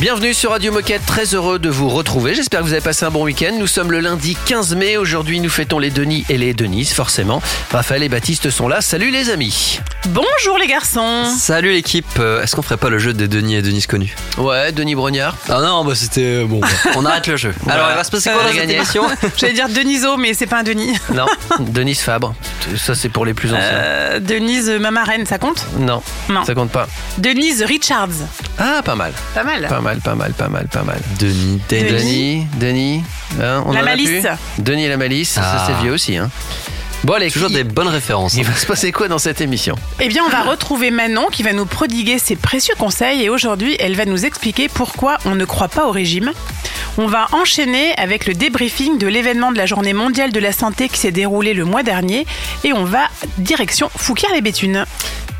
Bienvenue sur Radio Moquette, très heureux de vous retrouver. J'espère que vous avez passé un bon week-end. Nous sommes le lundi 15 mai. Aujourd'hui, nous fêtons les Denis et les Denise, forcément. Raphaël et Baptiste sont là. Salut les amis. Bonjour les garçons. Salut l'équipe. Euh, Est-ce qu'on ferait pas le jeu des Denis et Denise connus Ouais, Denis Brognard. Ah non, bah c'était euh, bon. bah, on arrête le jeu. Alors, il va se passer quoi Euh, dans cette émission J'allais dire Deniso, mais c'est pas un Denis. Non, Denise Fabre. Ça, c'est pour les plus anciens. Euh, Denise Mamarène, ça compte? Non, Non. ça compte pas. Denise Richards. Ah, pas mal. Pas mal. Pas mal, pas mal, pas mal, pas mal. Denis, Denis. Denis, Denis. hein, on La en a malice. plus Denis et la malice, ça Ah. c'est vieux aussi. Hein. Bon, allez, Toujours qui- des bonnes références. il va se passer quoi dans cette émission Eh bien, on va retrouver Manon qui va nous prodiguer ses précieux conseils et aujourd'hui, elle va nous expliquer pourquoi on ne croit pas au régime. On va enchaîner avec le débriefing de l'événement de la journée mondiale de la santé qui s'est déroulé le mois dernier et on va direction Fouquier-les-Béthunes.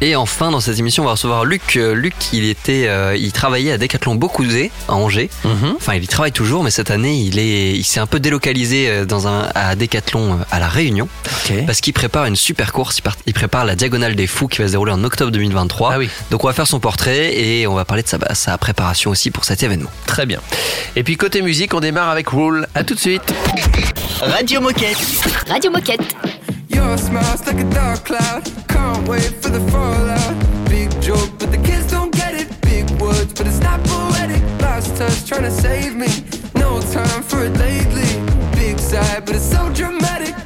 Et enfin, dans cette émission, on va recevoir Luc. Euh, Luc, il était, euh, il travaillait à Decathlon Beaucouzé à Angers. Enfin, il y travaille toujours, mais cette année, il est, il s'est un peu délocalisé euh, dans un à Decathlon à la Réunion parce qu'il prépare une super course. Il, part- il prépare la Diagonale des Fous qui va se dérouler en octobre 2023. Ah oui. Donc, on va faire son portrait et on va parler de sa, sa préparation aussi pour cet événement. Très bien. Et puis côté musique, on démarre avec Rule. À tout de suite. Radio Moquette. Radio Moquette. Your smile's like a dark cloud. Can't wait for the fallout. Big joke, but the kids don't get it. Big words, but it's not poetic. Last touch trying to save me. No time for it lately. Big sigh, but it's so dramatic.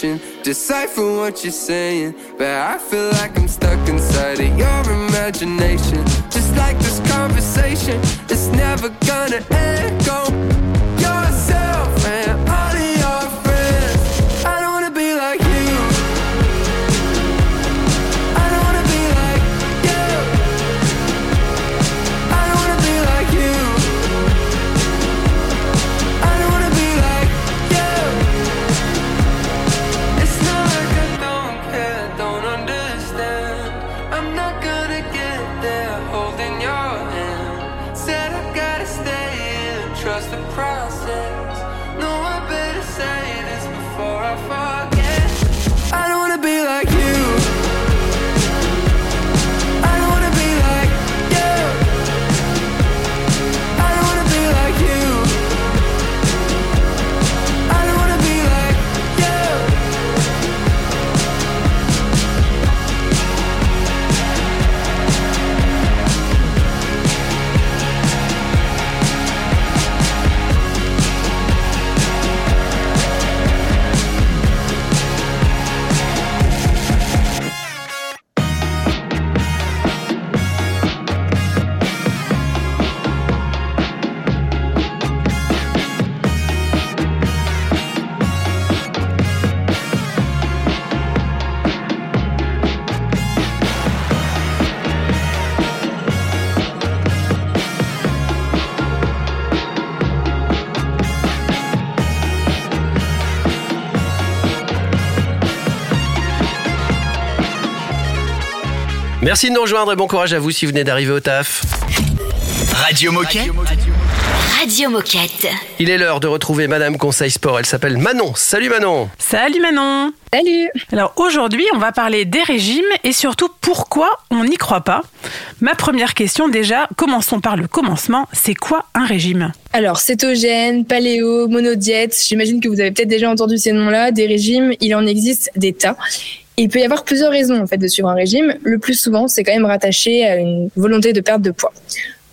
Decipher what you're saying. But I feel like I'm stuck inside of your imagination. Just like this conversation, it's never gonna end. Go Merci de nous rejoindre et bon courage à vous si vous venez d'arriver au taf. Radio Moquette. Radio Moquette. Il est l'heure de retrouver Madame Conseil Sport. Elle s'appelle Manon. Salut Manon. Salut Manon Salut Alors aujourd'hui, on va parler des régimes et surtout pourquoi on n'y croit pas. Ma première question déjà, commençons par le commencement, c'est quoi un régime? Alors, cétogène, paléo, monodiète, j'imagine que vous avez peut-être déjà entendu ces noms-là. Des régimes, il en existe des tas. Il peut y avoir plusieurs raisons en fait de suivre un régime. Le plus souvent, c'est quand même rattaché à une volonté de perte de poids.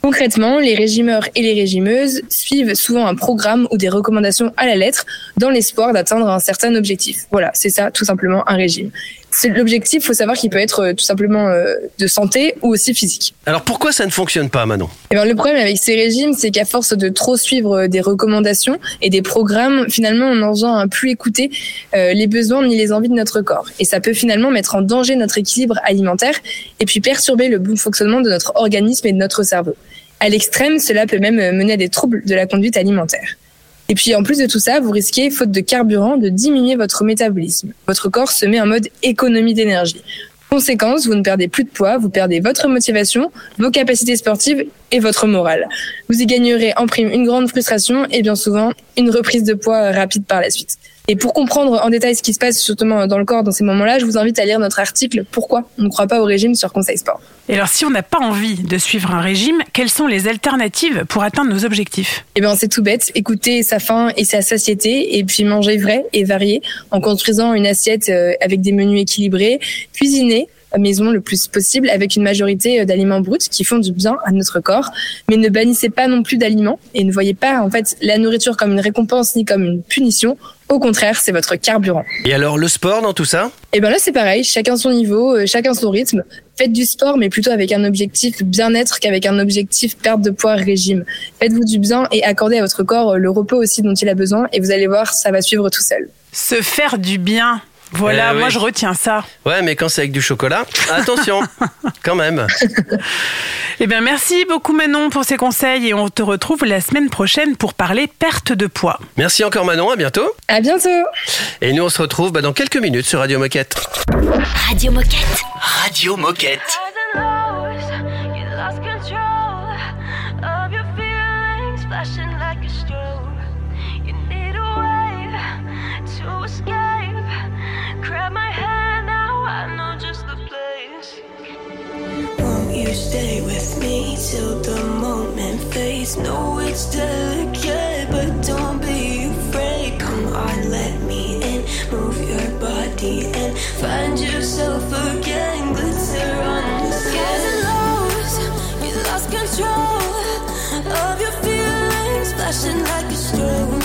Concrètement, les régimeurs et les régimeuses suivent souvent un programme ou des recommandations à la lettre dans l'espoir d'atteindre un certain objectif. Voilà, c'est ça tout simplement un régime. C'est l'objectif, faut savoir qu'il peut être euh, tout simplement euh, de santé ou aussi physique. Alors pourquoi ça ne fonctionne pas, Manon? Et ben, le problème avec ces régimes, c'est qu'à force de trop suivre euh, des recommandations et des programmes, finalement, on n'en vient à plus écouter euh, les besoins ni les envies de notre corps. Et ça peut finalement mettre en danger notre équilibre alimentaire et puis perturber le bon fonctionnement de notre organisme et de notre cerveau. À l'extrême, cela peut même mener à des troubles de la conduite alimentaire. Et puis en plus de tout ça, vous risquez, faute de carburant, de diminuer votre métabolisme. Votre corps se met en mode économie d'énergie. Conséquence, vous ne perdez plus de poids, vous perdez votre motivation, vos capacités sportives et votre morale. Vous y gagnerez en prime une grande frustration et bien souvent une reprise de poids rapide par la suite. Et pour comprendre en détail ce qui se passe surtout dans le corps dans ces moments-là, je vous invite à lire notre article Pourquoi on ne croit pas au régime sur Conseil Sport. Et alors, si on n'a pas envie de suivre un régime, quelles sont les alternatives pour atteindre nos objectifs? Eh bien, c'est tout bête. Écouter sa faim et sa satiété, et puis manger vrai et varié, en construisant une assiette euh, avec des menus équilibrés, cuisiner maison le plus possible avec une majorité euh, d'aliments bruts qui font du bien à notre corps, mais ne bannissez pas non plus d'aliments et ne voyez pas en fait la nourriture comme une récompense ni comme une punition. Au contraire, c'est votre carburant. Et alors le sport dans tout ça? Et ben là c'est pareil, chacun son niveau, euh, chacun son rythme. Faites du sport, mais plutôt avec un objectif bien-être qu'avec un objectif perte de poids régime. Faites-vous du bien et accordez à votre corps euh, le repos aussi dont il a besoin, et vous allez voir, ça va suivre tout seul. Se faire du bien. Voilà, Eh moi oui. je retiens ça. Ouais, mais quand c'est avec du chocolat, attention, quand même. Eh bien, merci beaucoup Manon pour ces conseils et on te retrouve la semaine prochaine pour parler perte de poids. Merci encore Manon, à bientôt. À bientôt. Et nous on se retrouve bah, dans quelques minutes sur Radio Moquette. Radio Moquette. Radio Moquette. Stay with me till the moment fades? No, it's delicate, but don't be afraid. Come on, let me in. Move your body and find yourself again. Glitter on the skin. and lows, you lost control of your feelings, flashing like a strobe.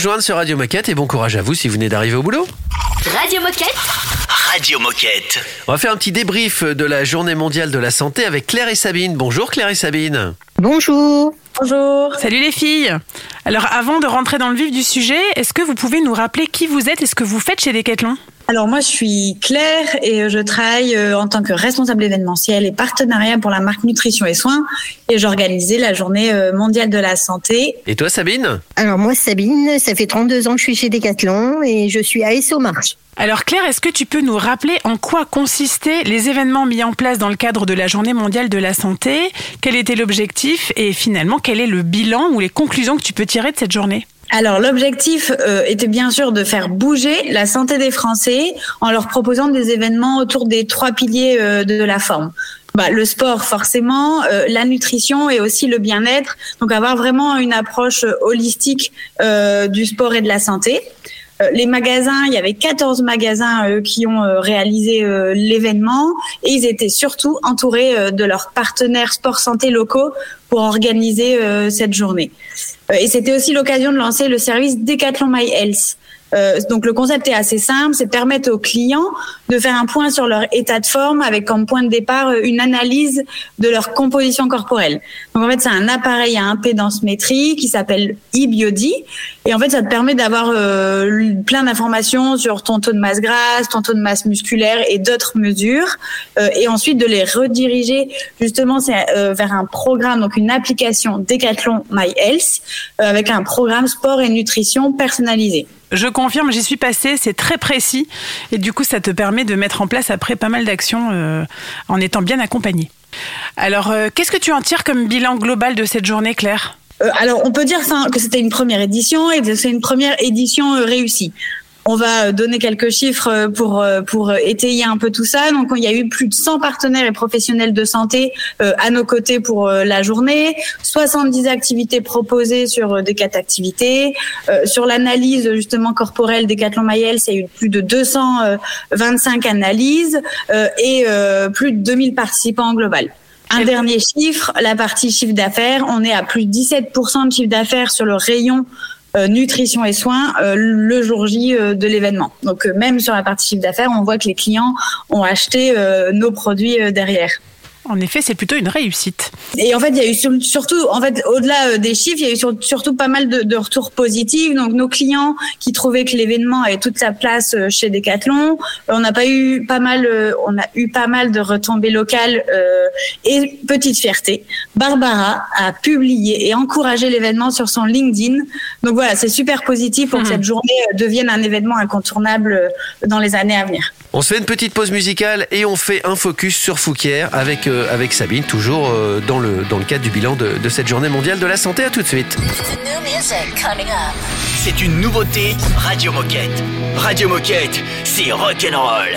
Rejoindre sur Radio Moquette et bon courage à vous si vous venez d'arriver au boulot. Radio Moquette. Radio Moquette. On va faire un petit débrief de la journée mondiale de la santé avec Claire et Sabine. Bonjour Claire et Sabine. Bonjour. Bonjour. Salut les filles Alors avant de rentrer dans le vif du sujet, est-ce que vous pouvez nous rappeler qui vous êtes et ce que vous faites chez Decathlon? Alors moi je suis Claire et je travaille euh, en tant que responsable événementiel et partenariat pour la marque Nutrition et Soins et j'organisais la journée euh, mondiale de la santé. Et toi Sabine? Alors moi Sabine, ça fait 32 ans que je suis chez Decathlon et je suis à SO Marche. Alors Claire, est-ce que tu peux nous rappeler en quoi consistaient les événements mis en place dans le cadre de la journée mondiale de la santé? Quel était l'objectif? Et finalement quel est le bilan ou les conclusions que tu peux tirer de cette journée? Alors l'objectif euh, était bien sûr de faire bouger la santé des Français en leur proposant des événements autour des trois piliers euh, de la forme. Bah, le sport forcément, euh, la nutrition et aussi le bien-être. Donc avoir vraiment une approche holistique du sport et de la santé. Euh, Les magasins, il y avait 14 magasins euh, qui ont euh, réalisé l'événement et ils étaient surtout entourés de leurs partenaires sport santé locaux pour organiser cette journée. Et c'était aussi l'occasion de lancer le service Decathlon My Health. Euh, donc le concept est assez simple, c'est permettre aux clients de faire un point sur leur état de forme avec comme point de départ euh, une analyse de leur composition corporelle. Donc en fait c'est un appareil à impédance métrique qui s'appelle eBiody et en fait ça te permet d'avoir euh, plein d'informations sur ton taux de masse grasse, ton taux de masse musculaire et d'autres mesures euh, et ensuite de les rediriger justement euh, vers un programme donc une application Decathlon My Health euh, avec un programme sport et nutrition personnalisé. Je confirme, j'y suis passée, c'est très précis et du coup ça te permet de mettre en place après pas mal d'actions euh, en étant bien accompagné. Alors euh, qu'est-ce que tu en tires comme bilan global de cette journée Claire? Euh, alors, on peut dire que c'était une première édition et que c'est une première édition réussie. On va euh, donner quelques chiffres euh, pour euh, étayer un peu tout ça. Donc, il y a eu plus de 100 partenaires et professionnels de santé à nos côtés pour la journée, 70 activités proposées sur des quatre activités, sur l'analyse justement corporelle des Decathlon Mayel, c'est eu plus de 225 analyses et plus de 2000 participants en global. Un dernier chiffre, la partie chiffre d'affaires, on est à plus de 17% de chiffre d'affaires sur le rayon nutrition et soins euh, le jour J euh, de l'événement. Donc euh, même sur la partie chiffre d'affaires, on voit que les clients ont acheté euh, nos produits euh, derrière. En effet, c'est plutôt une réussite. Et en fait, il y a eu sur- surtout, en fait, au-delà euh, des chiffres, il y a eu sur- surtout pas mal de, de retours positifs. Donc, nos clients qui trouvaient que l'événement avait toute sa place euh, chez Decathlon, Euh, on n'a pas eu pas mal, on a eu pas mal de retombées locales euh, et petite fierté. Barbara a publié et encouragé l'événement sur son LinkedIn. Donc voilà, c'est super positif pour que cette journée devienne un événement incontournable dans les années à venir. On se fait une petite pause musicale et on fait un focus sur Fouquier avec, euh, avec Sabine, toujours euh, dans, le, dans le cadre du bilan de, de cette journée mondiale de la santé. À tout de suite. C'est une nouveauté Radio Moquette. Radio Moquette, c'est rock'n'roll.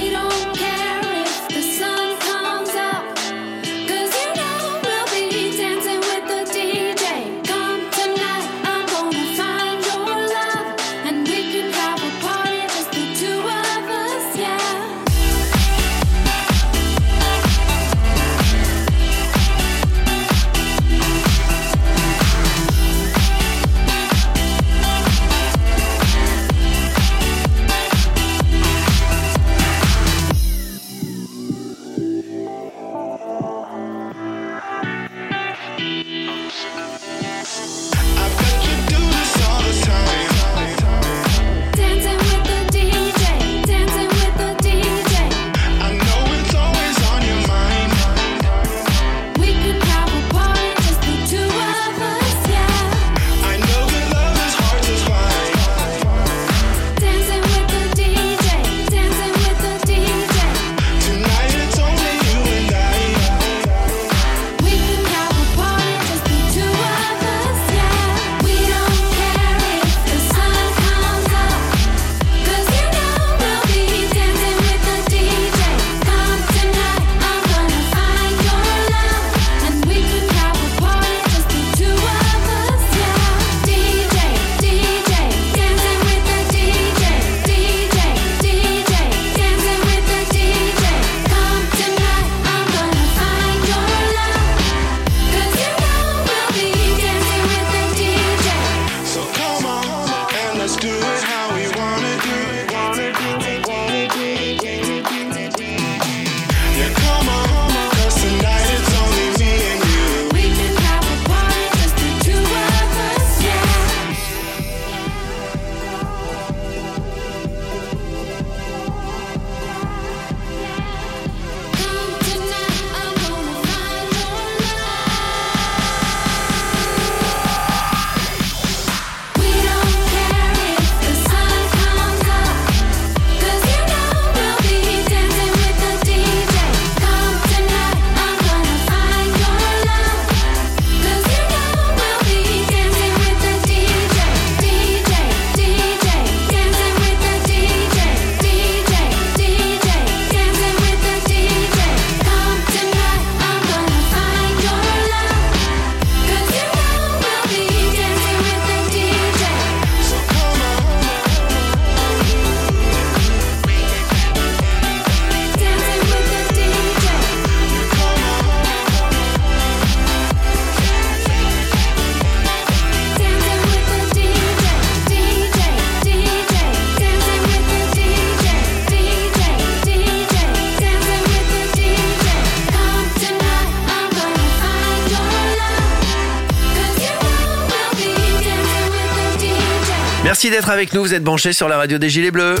D'être avec nous. Vous êtes branchés sur la radio des Gilets Bleus.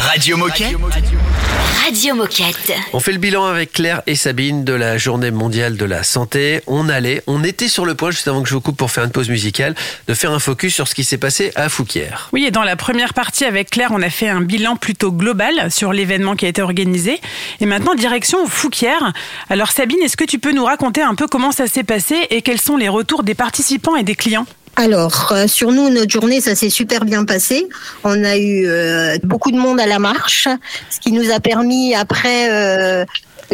Radio Moquette. Radio Moquette. On fait le bilan avec Claire et Sabine de la Journée mondiale de la santé. On allait, on était sur le point, juste avant que je vous coupe pour faire une pause musicale, de faire un focus sur ce qui s'est passé à Fouquier. Oui, et dans la première partie avec Claire, on a fait un bilan plutôt global sur l'événement qui a été organisé. Et maintenant, direction Fouquier. Alors Sabine, est-ce que tu peux nous raconter un peu comment ça s'est passé et quels sont les retours des participants et des clients? Alors, euh, sur nous, notre journée, ça s'est super bien passé. On a eu euh, beaucoup de monde à la marche, ce qui nous a permis après, euh,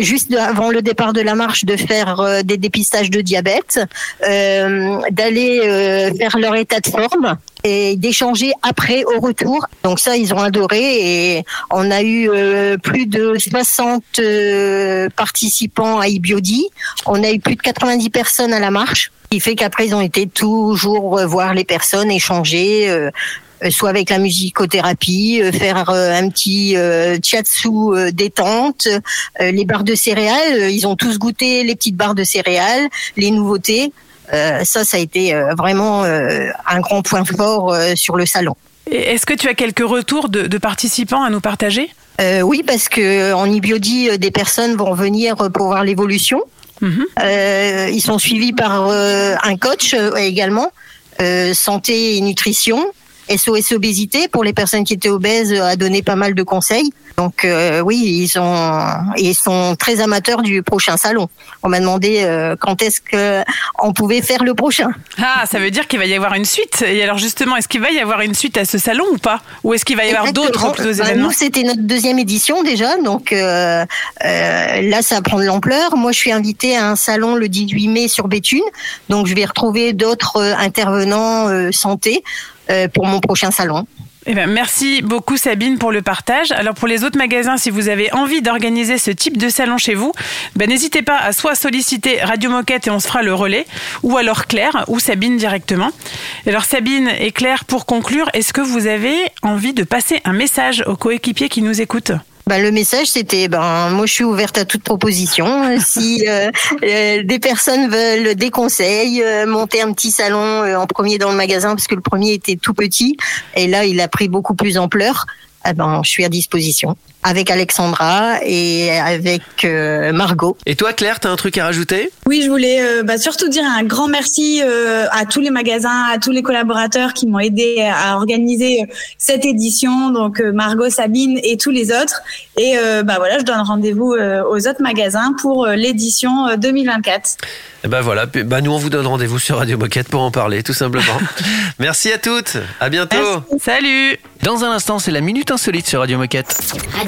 juste avant le départ de la marche, de faire euh, des dépistages de diabète, euh, d'aller faire leur état de forme et d'échanger après au retour. Donc ça, ils ont adoré et on a eu plus de 60 euh, participants à Ibiodi. On a eu plus de 90 personnes à la marche, qui fait qu'après, ils ont été toujours voir les personnes, échanger. euh, euh, soit avec la musicothérapie, euh, faire euh, un petit euh, chiatsu euh, détente, euh, les barres de céréales, ils ont tous goûté les petites barres de céréales, les nouveautés. Euh, ça, ça a été euh, vraiment euh, un grand point fort euh, sur le salon. Est-ce que tu as quelques retours de, de participants à nous partager? Euh, oui, parce que en Ibiodi, euh, des personnes vont venir pour voir l'évolution. Euh, ils sont suivis par euh, un coach euh, également, santé et nutrition. SOS obésité pour les personnes qui étaient obèses a donné pas mal de conseils. Donc euh, oui, ils sont ils sont très amateurs du prochain salon. On m'a demandé euh, quand est-ce que on pouvait faire le prochain. Ah, ça veut dire qu'il va y avoir une suite. Et alors justement, est-ce qu'il va y avoir une suite à ce salon ou pas? Ou est-ce qu'il va y avoir d'autres Bah, événements? Nous, c'était notre deuxième édition déjà, donc euh, là, ça prend de l'ampleur. Moi, je suis invitée à un salon le 18 mai sur Béthune, donc je vais retrouver d'autres intervenants santé pour mon prochain salon. Eh ben, merci beaucoup Sabine pour le partage. Alors pour les autres magasins, si vous avez envie d'organiser ce type de salon chez vous, ben, n'hésitez pas à soit solliciter Radio Moquette et on se fera le relais, ou alors Claire ou Sabine directement. Alors Sabine et Claire, pour conclure, est-ce que vous avez envie de passer un message aux coéquipiers qui nous écoutent? Ben, le message, c'était, ben, moi, je suis ouverte à toute proposition. si euh, euh, des personnes veulent des conseils, euh, monter un petit salon euh, en premier dans le magasin, parce que le premier était tout petit, et là, il a pris beaucoup plus ampleur. eh ben, je suis à disposition avec Alexandra et avec euh, Margot. Et toi, Claire, t'as un truc à rajouter? Oui, je voulais euh, bah, surtout dire un grand merci euh, à tous les magasins, à tous les collaborateurs qui m'ont aidé à organiser cette édition, donc euh, Margot, Sabine et tous les autres. Et euh, bah voilà, je donne rendez-vous euh, aux autres magasins pour euh, l'édition euh, 2024. Eh ben voilà, bah nous on vous donne rendez-vous sur Radio Moquette pour en parler, tout simplement. Merci à toutes, à bientôt. Salut Dans un instant, c'est la minute insolite sur Radio Moquette. Radio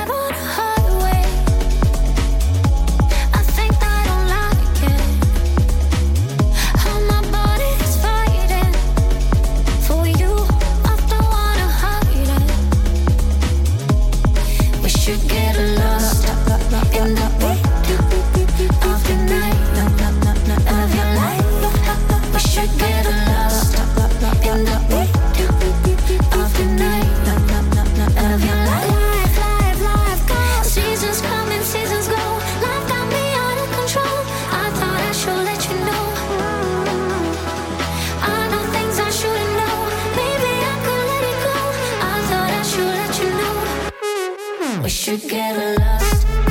We should get a lost.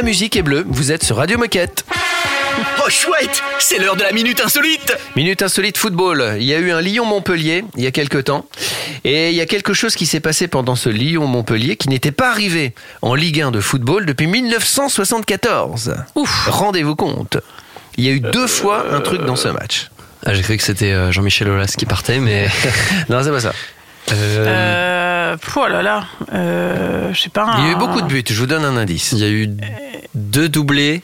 La musique est bleue, vous êtes sur Radio Moquette. Oh chouette, c'est l'heure de la minute insolite. Minute insolite football. Il y a eu un Lyon-Montpellier il y a quelque temps. Et il y a quelque chose qui s'est passé pendant ce Lyon-Montpellier qui n'était pas arrivé en Ligue 1 de football depuis 1974. Ouf. Rendez-vous compte. Il y a eu deux fois un truc dans ce match. Ah, J'ai cru que c'était euh, Jean-Michel Aulas qui partait, mais. Non, c'est pas ça. Euh, pff, oh là là. Euh, je sais pas. Il y a eu beaucoup de buts, je vous donne un indice. Il y a eu deux doublés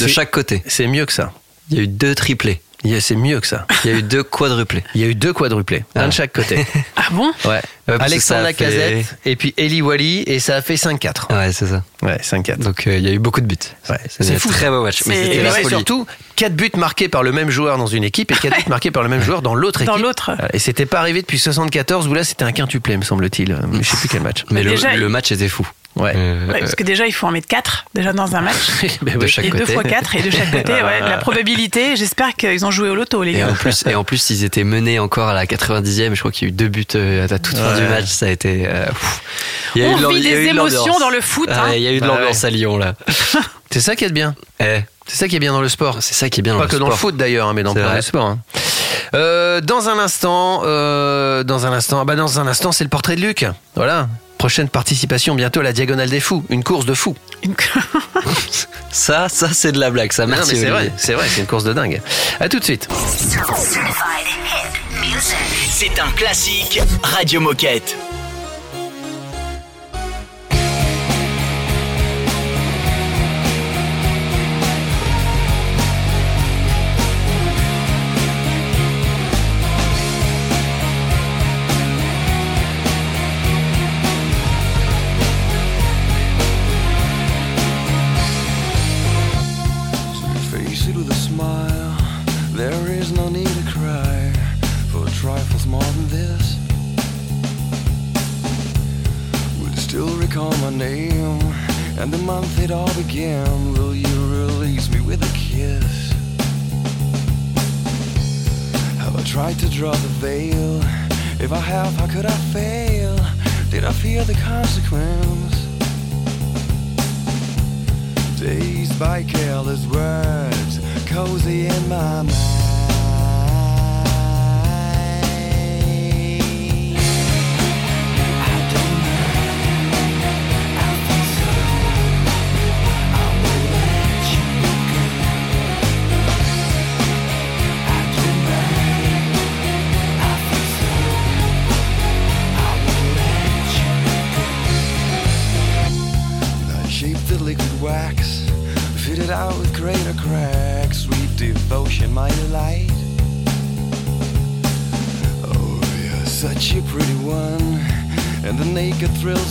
de chaque côté. C'est mieux que ça. Il y a eu deux triplés. C'est mieux que ça. Il y a eu deux quadruplés. Il y a eu deux quadruplés, un Ah. de chaque côté. Ah bon? Ouais. que Alexandre fait- Lacazette et puis Eli Wally et ça a fait 5-4. Ouais, c'est ça. Ouais, 5-4. Donc euh, il y a eu beaucoup de buts. Ouais, C'est fou, très beau match. Mais Et ouais, surtout, 4 buts marqués par le même joueur dans une équipe et 4 buts marqués par le même joueur dans l'autre équipe. Dans l'autre. Voilà. Et c'était pas arrivé depuis 74 où là c'était un quintuplé, me semble-t-il. Je sais plus quel match. Mais le, Déjà, le match était fou. Ouais. Euh, Ouais, parce que déjà, il faut en mettre 4 déjà dans un match. Ben de chaque Et deux côté. fois 4 et de chaque côté, ouais. La probabilité, j'espère qu'ils ont joué au loto, les Et gars. en, plus, et en plus, ils étaient menés encore à la 90e. Je crois qu'il y a eu deux buts euh, à la toute fin du match. Ça a été. euh, pff. Il y a On eu vit des eu émotions dans le foot, Ah, hein. Il y a eu de Bah l'ambiance à Lyon là. C'est ça qui est bien. Eh, C'est ça qui est bien dans le sport. c'est ça qui est bien dans Pas le que dans le sport. foot d'ailleurs, hein, mais dans plein de sports. hein. Euh, dans un instant, euh, dans un instant, bah dans un instant, c'est le portrait de Luc. Voilà. Prochaine participation bientôt à la Diagonale des Fous, une course de fous. Ça, ça c'est de la blague. Ça, merci. c'est Olivier. vrai, c'est vrai, c'est une course de dingue. À tout de suite. C'est un classique Radio Moquette. the month it all began, will you release me with a kiss? Have I tried to draw the veil? If I have, how could I fail? Did I fear the consequence? Dazed by careless words, cozy in my mind.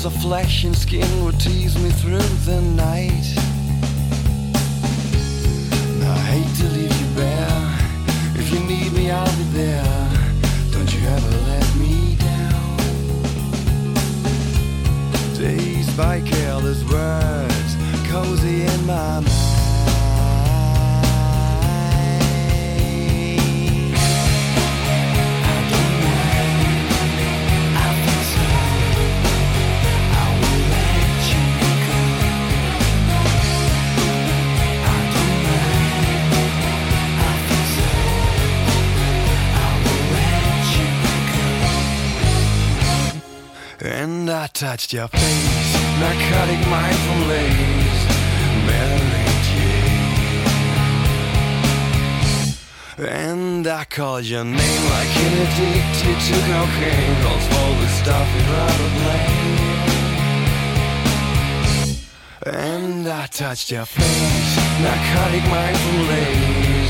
of flesh and skin would tease me through the night. touched your face, narcotic mind from Mary Jane. And I called your name like an addicted to cocaine, calls for the stuff you'd rather blame. And I touched your face, narcotic mind from Mary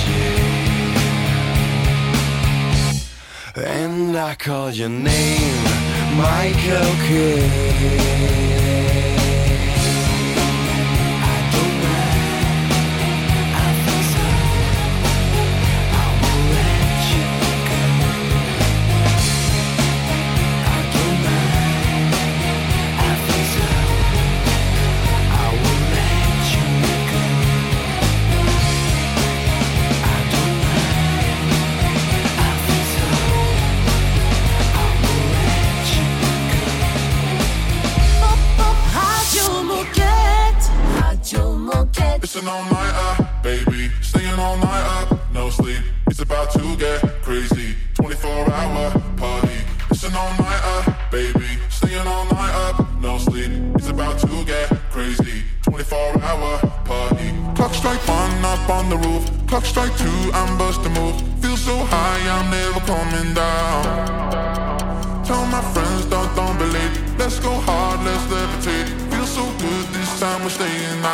Jane. And I called your name Michael Kidd. strike one up on the roof. Clock strike two, I'm busting moves. Feel so high, I'm never coming down. Tell my friends, don't, don't believe. Let's go hard, let's levitate. Feel so good, this time we're staying out.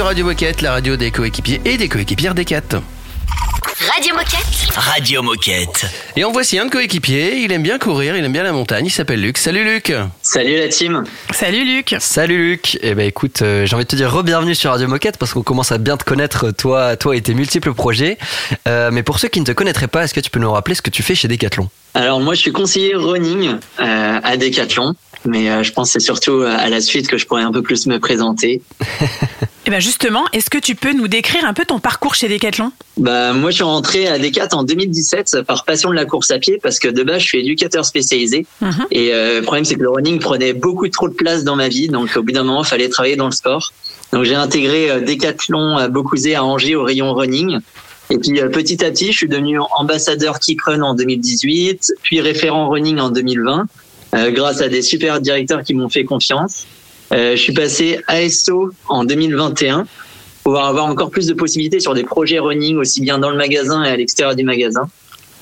Radio Moquette, la radio des coéquipiers et des coéquipières des Radio Moquette. Radio Moquette. Et en voici un de coéquipier. Il aime bien courir, il aime bien la montagne. Il s'appelle Luc. Salut Luc. Salut la team. Salut Luc. Salut Luc. Eh ben écoute, euh, j'ai envie de te dire re-bienvenue sur Radio Moquette parce qu'on commence à bien te connaître toi, toi et tes multiples projets. Euh, mais pour ceux qui ne te connaîtraient pas, est-ce que tu peux nous rappeler ce que tu fais chez Decathlon? Alors moi, je suis conseiller running euh, à Decathlon. Mais je pense que c'est surtout à la suite que je pourrais un peu plus me présenter. Et ben justement, est-ce que tu peux nous décrire un peu ton parcours chez Decathlon? Bah moi je suis rentré à Decat en 2017 par passion de la course à pied parce que de base je suis éducateur spécialisé Mhm. et euh, le problème c'est que le running prenait beaucoup trop de place dans ma vie donc au bout d'un moment il fallait travailler dans le sport. Donc j'ai intégré euh, Decathlon à Beaucouzé à Angers au rayon running et puis euh, petit à petit je suis devenu ambassadeur Keep Run en 2018 puis référent running en 2020 euh, grâce à des super directeurs qui m'ont fait confiance. Euh, je suis passé ASO en 2021 pour pouvoir avoir encore plus de possibilités sur des projets running aussi bien dans le magasin et à l'extérieur du magasin.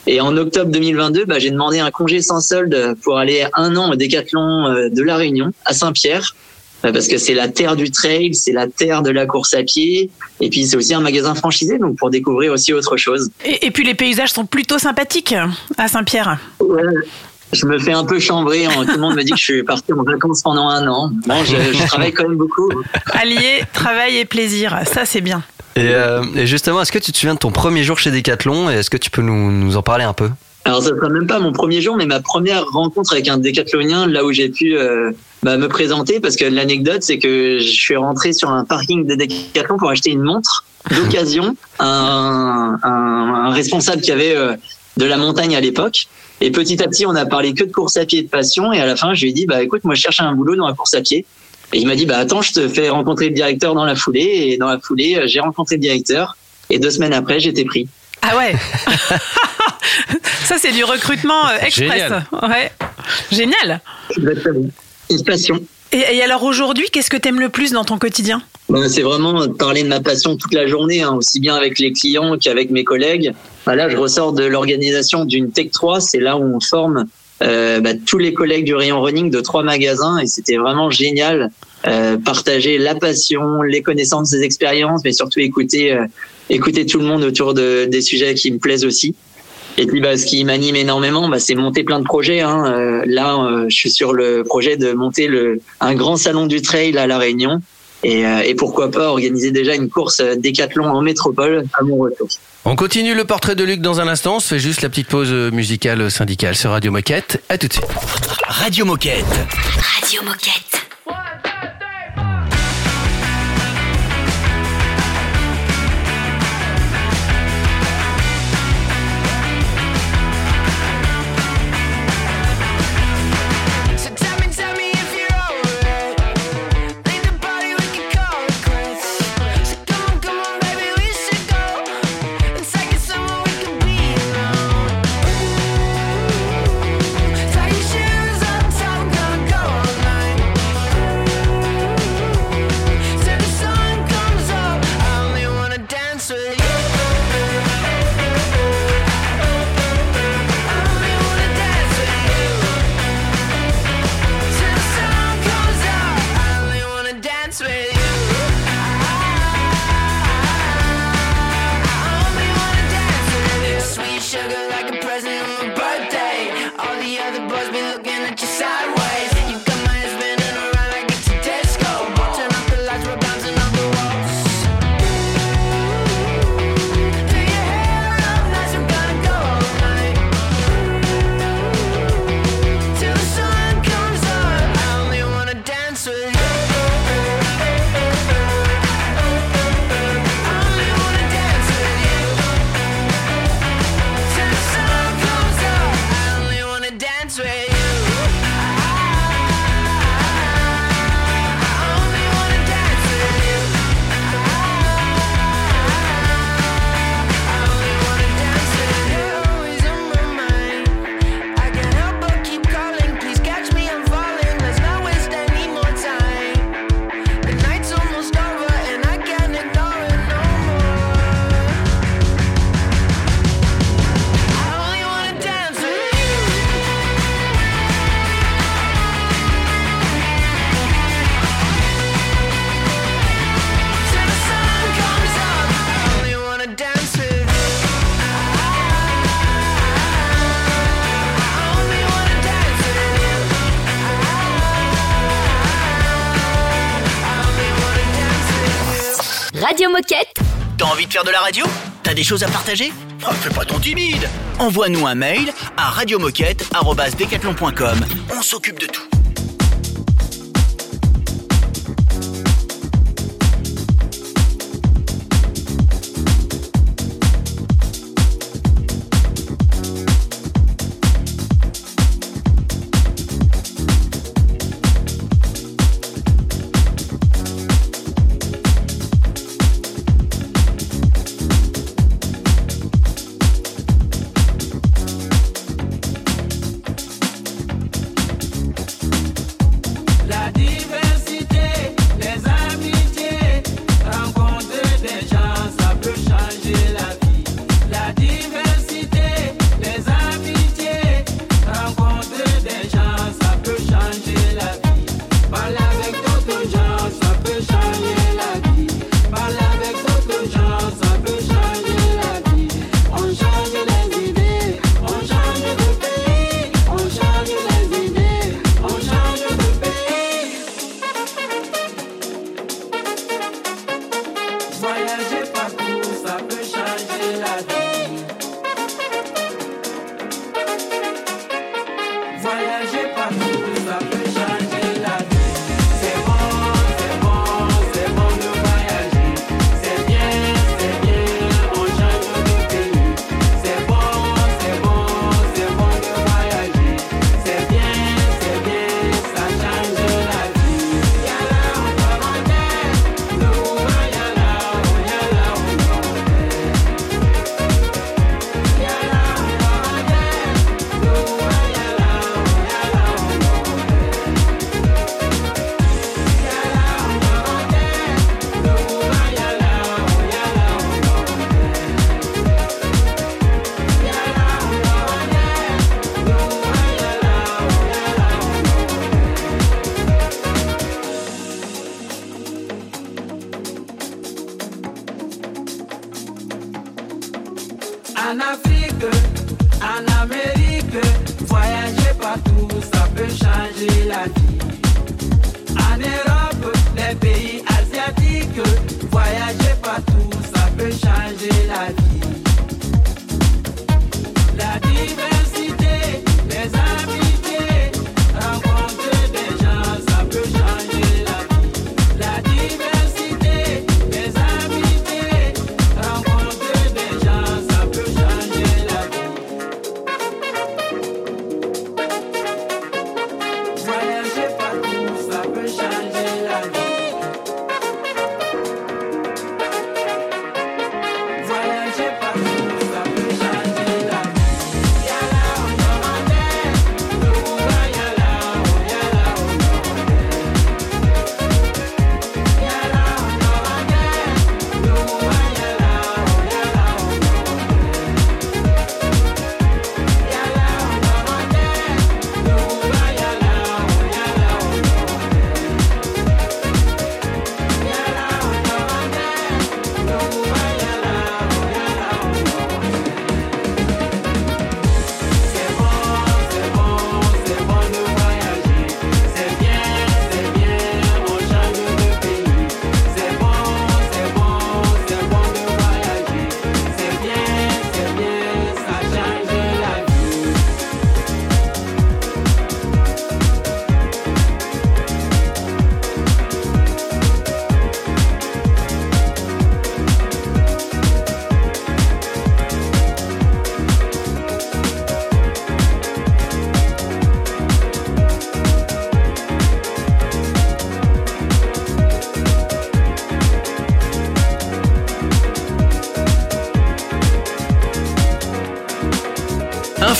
Et en octobre 2022, bah, j'ai demandé un congé sans solde pour aller un an au décathlon euh, de La Réunion à Saint-Pierre euh, parce que c'est la terre du trail, c'est la terre de la course à pied et puis c'est aussi un magasin franchisé donc pour découvrir aussi autre chose. et, et puis les paysages sont plutôt sympathiques à Saint-Pierre. Ouais, je me fais un peu chambrer. hein. Tout le monde me dit que je suis parti en vacances pendant un an. Bon, je, je travaille quand même beaucoup. Allier travail et plaisir, ça c'est bien. et, euh, et justement, est-ce que tu te souviens de ton premier jour chez Decathlon et est-ce que tu peux nous, nous en parler un peu? Alors, ça sera même pas mon premier jour, mais ma première rencontre avec un décathlonien, là où j'ai pu euh, bah, me présenter, parce que l'anecdote, c'est que je suis rentré sur un parking de Décathlon pour acheter une montre d'occasion, un, un, un responsable qui avait euh, de la montagne à l'époque. Et petit à petit, on a parlé que de course à pied et de passion. Et à la fin, je lui ai dit, bah écoute, moi, je cherche un boulot dans la course à pied. Et il m'a dit, bah attends, je te fais rencontrer le directeur dans la foulée. Et dans la foulée, euh, j'ai rencontré le directeur. Et deux semaines après, j'étais pris. Ah ouais Ça c'est du recrutement euh, express. Génial. Ouais. Génial. Exactement. Une passion. Et, et alors aujourd'hui, qu'est-ce que t'aimes le plus dans ton quotidien? Ben, C'est vraiment parler de ma passion toute la journée, hein, aussi bien avec les clients qu'avec mes collègues. Ben là, je ressors de l'organisation d'une Tech 3, c'est là où on forme euh, bah, tous les collègues du rayon running de trois magasins et c'était vraiment génial. Euh, partager la passion, les connaissances, des expériences, mais surtout écouter, euh, écouter tout le monde autour de, des sujets qui me plaisent aussi. Et puis, bah, ce qui m'anime énormément, bah, c'est monter plein de projets. Hein. Euh, là, euh, je suis sur le projet de monter le, un grand salon du trail à La Réunion. Et, euh, et pourquoi pas organiser déjà une course euh, décathlon en métropole à mon retour. On continue le portrait de Luc dans un instant. On se fait juste la petite pause musicale syndicale sur Radio Moquette. À tout de suite. Radio Moquette. Radio Moquette. Faire de la radio T'as des choses à partager oh, Fais pas ton timide Envoie-nous un mail à radiomoquette.com. On s'occupe de tout.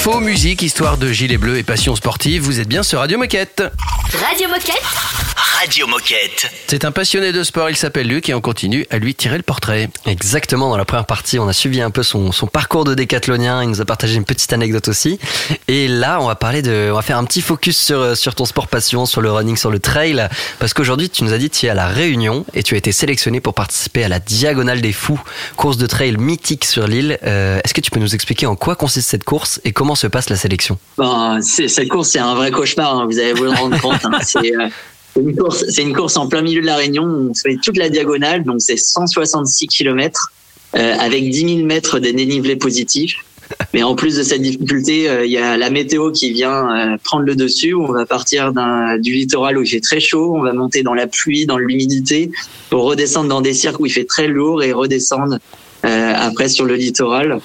Info, musique, histoire de gilets bleus et passion sportive, vous êtes bien sur Radio Moquette. Radio Moquette. Radio Moquette. C'est un passionné de sport, il s'appelle Luc et on continue à lui tirer le portrait. Exactement, dans la première partie, on a suivi un peu son, parcours de décathlonien, il nous a partagé une petite anecdote aussi. Et là, on va parler de, on va faire un petit focus sur, sur ton sport passion, sur le running, sur le trail, parce qu'aujourd'hui, tu nous as dit que tu es à la Réunion et tu as été sélectionné pour participer à la Diagonale des Fous, course de trail mythique sur l'île. Euh, Est-ce que tu peux nous expliquer en quoi consiste cette course et comment se passe la sélection? C'est- cette course, c'est un vrai cauchemar, hein, vous allez vous le rendre compte. hein. Une course, c'est une course en plein milieu de la Réunion. On fait toute la diagonale, donc c'est 166 km euh, avec 10 000 mètres de dénivelé positif. Mais en plus de cette difficulté, euh, il y a la météo qui vient euh, prendre le dessus. On va partir du littoral où il fait très chaud, on va monter dans la pluie, dans l'humidité, pour redescendre dans des cirques où il fait très lourd et redescendre euh, après sur le littoral.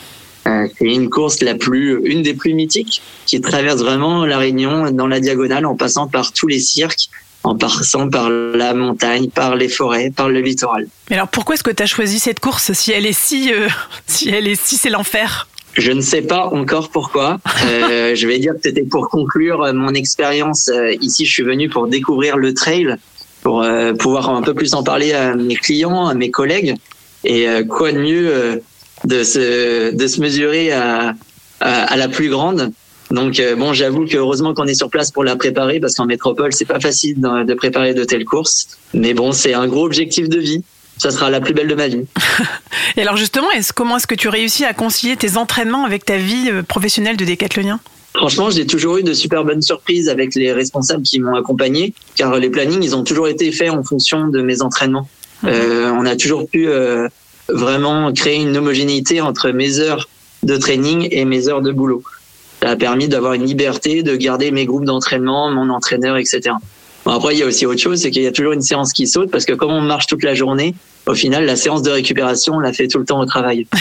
Euh, c'est une course la plus, une des plus mythiques, qui traverse vraiment la Réunion dans la diagonale en passant par tous les cirques, en passant par la montagne, par les forêts, par le littoral. Mais alors pourquoi est-ce que tu as choisi cette course si elle est si, euh, si elle est si c'est l'enfer? Je ne sais pas encore pourquoi. Euh, je vais dire que c'était pour conclure euh, mon expérience. Ici, je suis venu pour découvrir le trail, pour euh, pouvoir un peu plus en parler à mes clients, à mes collègues. Et quoi de mieux de se, de se mesurer à, à, à la plus grande. Donc euh, bon, j'avoue que heureusement qu'on est sur place pour la préparer parce qu'en métropole, c'est pas facile de, préparer de telles courses. Mais bon, c'est un gros objectif de vie. Ça sera la plus belle de ma vie. Et alors justement, est-ce, comment est-ce que tu réussis à concilier tes entraînements avec ta vie euh, professionnelle de décathlonien? Franchement, j'ai toujours eu de super bonnes surprises avec les responsables qui m'ont accompagné, car les plannings, ils ont toujours été faits en fonction de mes entraînements. Euh, on a toujours pu euh, vraiment créer une homogénéité entre mes heures de training et mes heures de boulot. Ça a permis d'avoir une liberté, de garder mes groupes d'entraînement, mon entraîneur, etc. Bon, après, il y a aussi autre chose, c'est qu'il y a toujours une séance qui saute, parce que comme on marche toute la journée, au final, la séance de récupération, on la fait tout le temps au travail.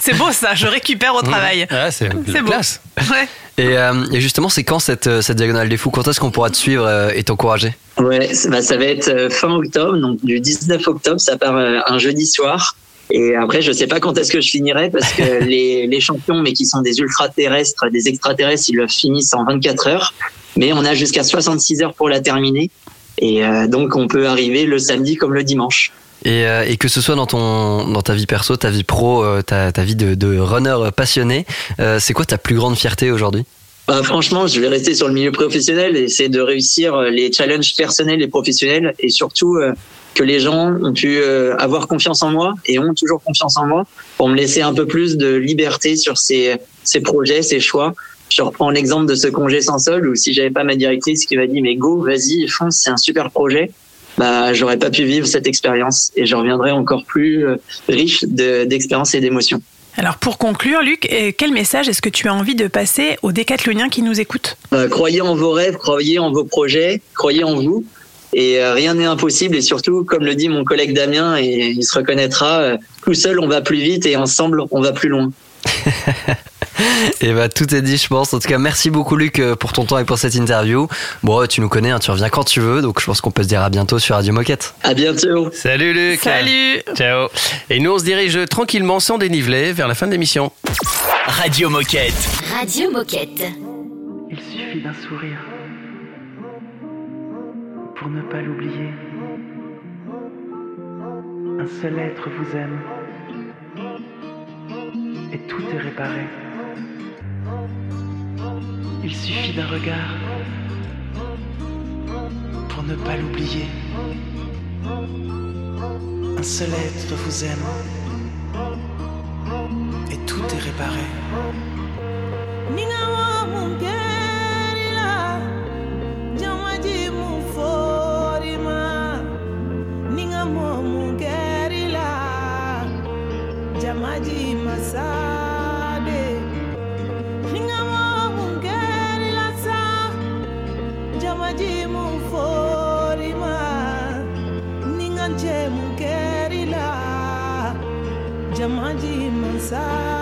C'est beau ça, je récupère au travail. Ouais, c'est C'est beau. classe. Ouais. Et, euh, et justement, c'est quand cette, euh, cette diagonale des fous? Quand est-ce qu'on pourra te suivre euh, et t'encourager? Ouais, bah, ça va être fin octobre, donc du 19 octobre, ça part un jeudi soir. Et après, je sais pas quand est-ce que je finirai parce que les, les champions, mais qui sont des ultra-terrestres, des extraterrestres, ils le finissent en 24 heures. Mais on a jusqu'à 66 heures pour la terminer. Et euh, donc, on peut arriver le samedi comme le dimanche. et, euh, et que ce soit dans, ton, dans ta vie perso, ta vie pro, euh, ta, ta vie de, de runner passionné, c'est quoi ta plus grande fierté aujourd'hui? Bah, franchement, je vais rester sur le milieu professionnel et essayer de réussir les challenges personnels et professionnels et surtout que les gens ont pu euh, avoir confiance en moi et ont toujours confiance en moi pour me laisser un peu plus de liberté sur ces, ces projets, ces choix. Je reprends l'exemple de ce congé sans sol où si j'avais pas ma directrice qui m'a dit mais go, vas-y, fonce, c'est un super projet, bah j'aurais pas pu vivre cette expérience et je reviendrais encore plus euh, riche de- d'expériences et d'émotions. Alors pour conclure, Luc, euh, quel message est-ce que tu as envie de passer aux décathloniens qui nous écoutent? Euh, croyez en vos rêves, croyez en vos projets, croyez en vous. Et euh, rien n'est impossible. Et surtout, comme le dit mon collègue Damien, et il se reconnaîtra, euh, tout seul on va plus vite et ensemble on va plus loin. Et bah tout est dit, je pense. En tout cas, merci beaucoup Luc euh, pour ton temps et pour cette interview. Bon, tu nous connais, hein, tu reviens quand tu veux, donc je pense qu'on peut se dire à bientôt sur Radio Moquette. À bientôt. Salut Luc. Salut. Ciao. Et nous, on se dirige tranquillement, sans dénivelé, vers la fin de l'émission. Radio Moquette. Radio Moquette. Il suffit d'un sourire pour ne pas l'oublier. Un seul être vous aime et tout est réparé. Il suffit d'un regard pour ne pas l'oublier. Un seul être vous aime et tout est réparé. side.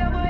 double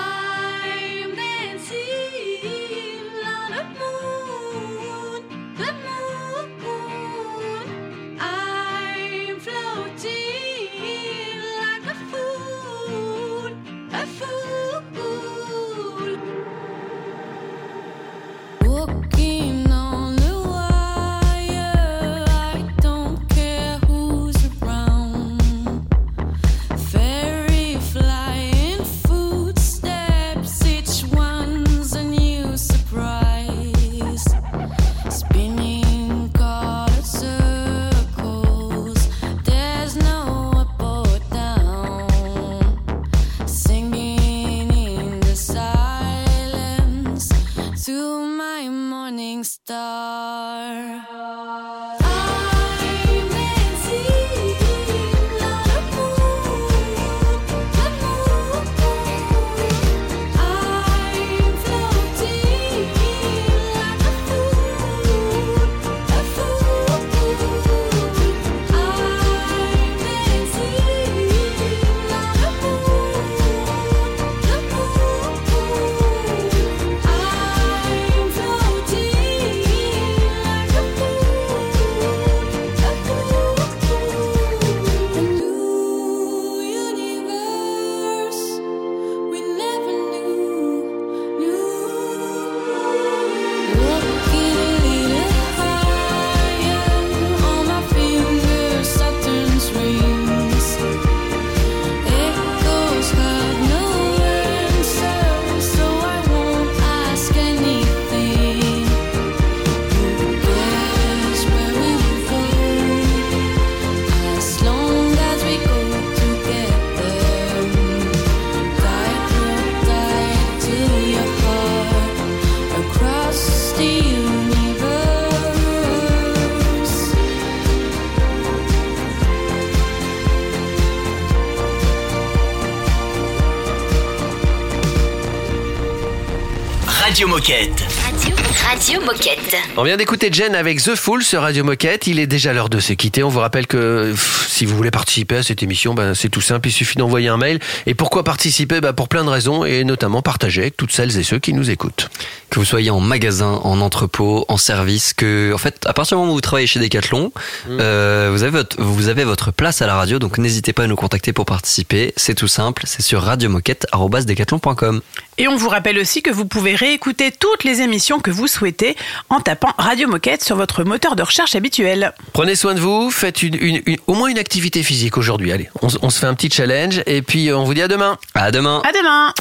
Radio, Moquette. On vient d'écouter Jen avec The Fool sur Radio Moquette. Il est déjà l'heure de se quitter. On vous rappelle que pff, si vous voulez participer à cette émission, ben, c'est tout simple. Il suffit d'envoyer un mail. Et pourquoi participer? Ben, Pour plein de raisons et notamment partager avec toutes celles et ceux qui nous écoutent. Que vous soyez en magasin, en entrepôt, en service, que en fait, à partir du moment où vous travaillez chez Decathlon, euh, vous avez votre vous avez votre place à la radio, donc n'hésitez pas à nous contacter pour participer. C'est tout simple, c'est sur radiomoquette@decathlon.com. Et on vous rappelle aussi que vous pouvez réécouter toutes les émissions que vous souhaitez en tapant Radio Moquette sur votre moteur de recherche habituel. Prenez soin de vous. Faites une, une- une- au moins une activité physique aujourd'hui. Allez, on, on se fait un petit challenge et puis on vous dit à demain. À demain. À demain.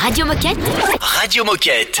Radio Moquette. Radio Moquette.